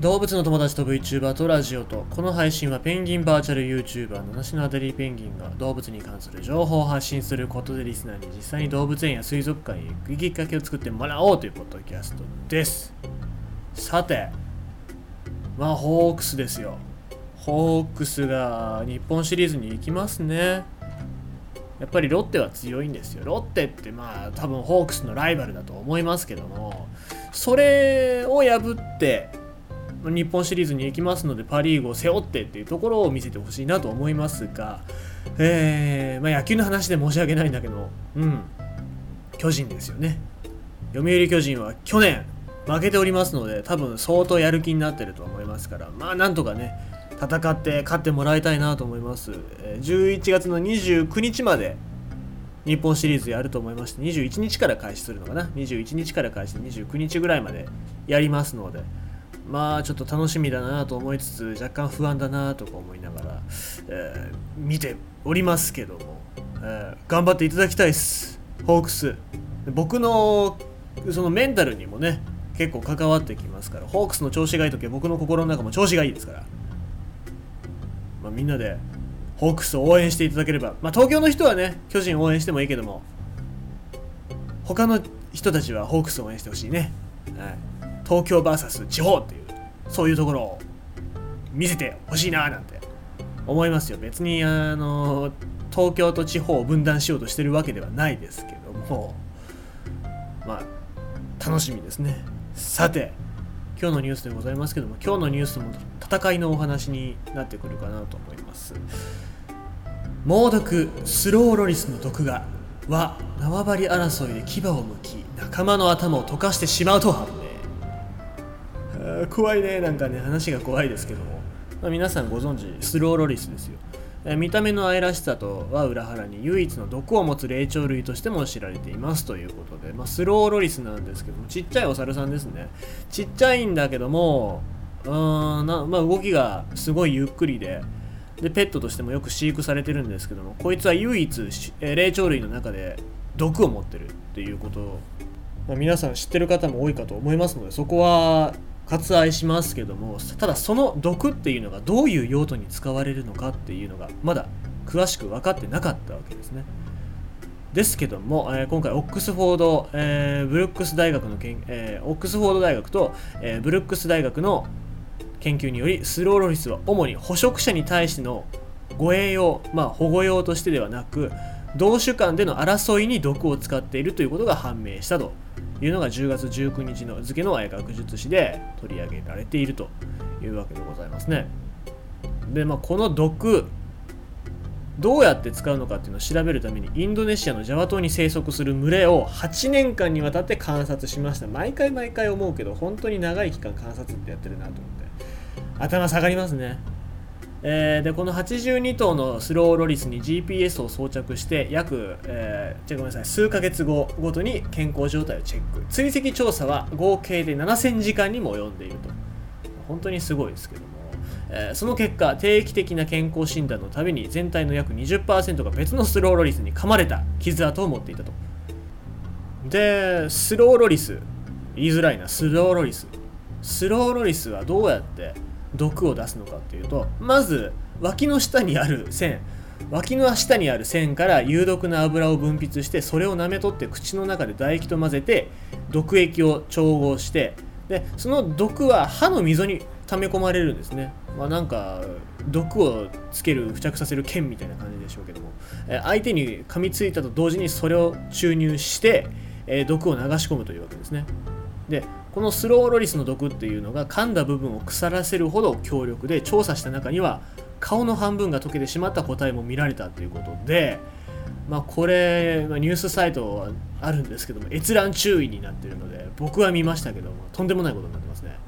動物の友達と VTuber とラジオとこの配信はペンギンバーチャル YouTuber の梨のアデリーペンギンが動物に関する情報を発信することでリスナーに実際に動物園や水族館へ行くきっかけを作ってもらおうというポッドキャストです。さてまあホークスですよ。ホークスが日本シリーズに行きますね。やっぱりロッテは強いんですよ。ロッテってまあ多分ホークスのライバルだと思いますけどもそれを破って日本シリーズに行きますのでパ・リーグを背負ってっていうところを見せてほしいなと思いますが、えーまあ、野球の話で申し訳ないんだけど、うん、巨人ですよね。読売巨人は去年負けておりますので多分相当やる気になってると思いますからまあなんとかね戦って勝ってもらいたいなと思います。11月の29日まで日本シリーズやると思いまして21日から開始するのかな？21日から開始29日ぐらいまでやりますのでまあちょっと楽しみだなと思いつつ若干不安だなとか思いながら、えー、見ておりますけども、えー、頑張っていただきたいです。ホークス。僕のそのメンタルにもね結構関わってきますからホークスの調子がいい時は僕の心の中も調子がいいですから、まあ、みんなでホークスを応援していただければ、まあ、東京の人はね巨人応援してもいいけども他の人たちはホークスを応援してほしいね、はい、東京 VS 地方っていうそういうところを見せてほしいななんて思いますよ。別にあの東京と地方を分断しようとしてるわけではないですけどもまあ楽しみですね。さて今日のニュースでございますけども今日のニュースも戦いのお話になってくるかなと思います。猛毒スローロリスの毒がは縄張り争いで牙をむき仲間の頭を溶かしてしまうと判明怖いねなんかね話が怖いですけども、まあ、皆さんご存知スローロリスですよ。見た目の愛らしさとは裏腹に唯一の毒を持つ霊長類としても知られていますということで、まあ、スローロリスなんですけどもちっちゃいお猿さんですね。ちっちゃいんだけどもうんな、まあ、動きがすごいゆっくりででペットとしてもよく飼育されてるんですけどもこいつは唯一霊長類の中で毒を持ってるっていうこと。を、まあ、皆さん知ってる方も多いかと思いますのでそこは割愛しますけどもただその毒っていうのがどういう用途に使われるのかっていうのがまだ詳しく分かってなかったわけですね。ですけども、えー、今回オックスフォード、えー、ブルックス大学のけん、えー、オックスフォード大学と、え、ブルックス大学の研究によりスローロリスは主に捕食者に対しての護衛用、まあ、保護用としてではなく同種間での争いに毒を使っているということが判明したと。いうのが10月19日の付の学術誌で取り上げられているというわけでございますね。で、まあ、この毒どうやって使うのかっていうのを調べるためにインドネシアのジャワ島に生息する群れを8年間にわたって観察しました。毎回毎回思うけど本当に長い期間観察ってやってるなと思って。頭下がりますね。えー、でこの82頭のスローロリスに GPS を装着して約、えー、じゃごめんなさい数ヶ月後ごとに健康状態をチェック。追跡調査は合計で7000時間にも及んでいると。本当にすごいですけども、えー、その結果定期的な健康診断のたびに全体の約20%が別のスローロリスに噛まれた傷跡を持っていたと。でスローロリス言いづらいなスローロリス。スローロリスはどうやって毒を出すのかっていうとまず脇の下にある線。脇の下にある線から有毒な油を分泌してそれを舐め取って口の中で唾液と混ぜて毒液を調合して。でその毒は歯の溝に溜め込まれるんですね。まあなんか毒をつける付着させる剣みたいな感じでしょうけども。相手に噛みついたと同時にそれを注入して毒を流し込むというわけですね。でこのスローロリスの毒っていうのが噛んだ部分を腐らせるほど強力で調査した中には顔の半分が溶けてしまった個体も見られたということで、まあ、これ、ま、ニュースサイトはあるんですけども閲覧注意になってるので僕は見ましたけどもとんでもないことになってますね。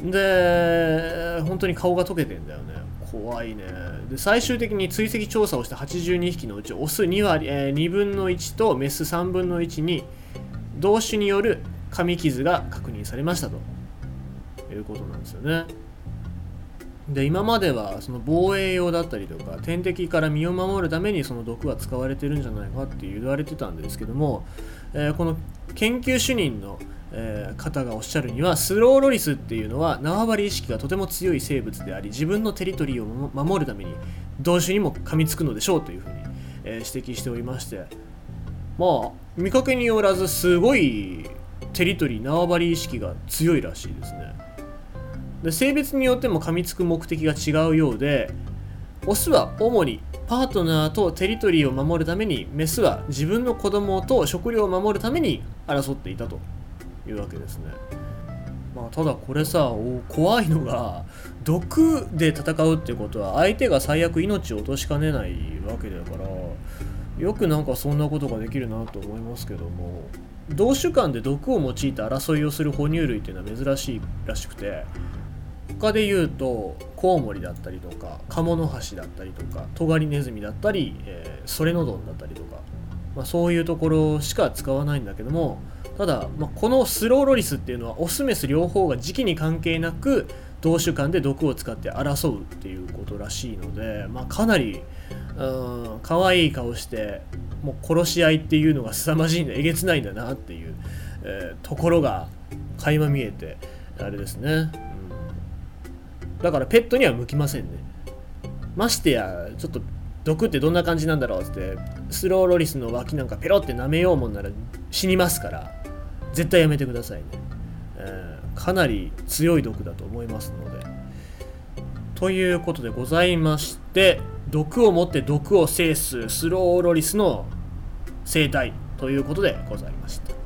で本当に顔が溶けてんだよね。怖いね。で最終的に追跡調査をした82匹のうちオス2割、えー、2分の1とメス3分の1に同種による噛み傷が確認されましたということなんですよね。で今まではその防衛用だったりとか天敵から身を守るためにその毒は使われてるんじゃないかって言われてたんですけども、えー、この研究主任の、えー、方がおっしゃるにはスローロリスっていうのは縄張り意識がとても強い生物であり自分のテリトリーを守るために同種にも噛みつくのでしょうというふうに、えー、指摘しておりましてまあ見かけによらずすごいテリトリー縄張り意識が強いらしいですねで性別によっても噛みつく目的が違うようでオスは主にパートナーとテリトリーを守るためにメスは自分の子供と食料を守るために争っていたというわけですね。まあ、ただこれさ怖いのが毒で戦うってことは相手が最悪命を落としかねないわけだからよくなんかそんなことができるなと思いますけども同種間で毒を用いて争いをする哺乳類っていうのは珍しいらしくて他で言うとコウモリだったりとかカモノハシだったりとかトガリネズミだったり、えー、ソレノドンだったりとか、まあ、そういうところしか使わないんだけどもただ、まあ、このスローロリスっていうのはオスメス両方が時期に関係なく同種間で毒を使って争うっていうことらしいので、まあ、かなりうん可愛い顔してもう殺し合いっていうのが凄まじいんだえげつないんだなっていう、えー、ところが垣間見えてあれですね。うん。だからペットには向きませんね。ましてやちょっと毒ってどんな感じなんだろうってスローロリスの脇なんかペロって舐めようもんなら死にますから絶対やめてくださいね、えー、かなり強い毒だと思いますので。ということでございまして毒を持って毒を制すスローロリスの生態ということでございました。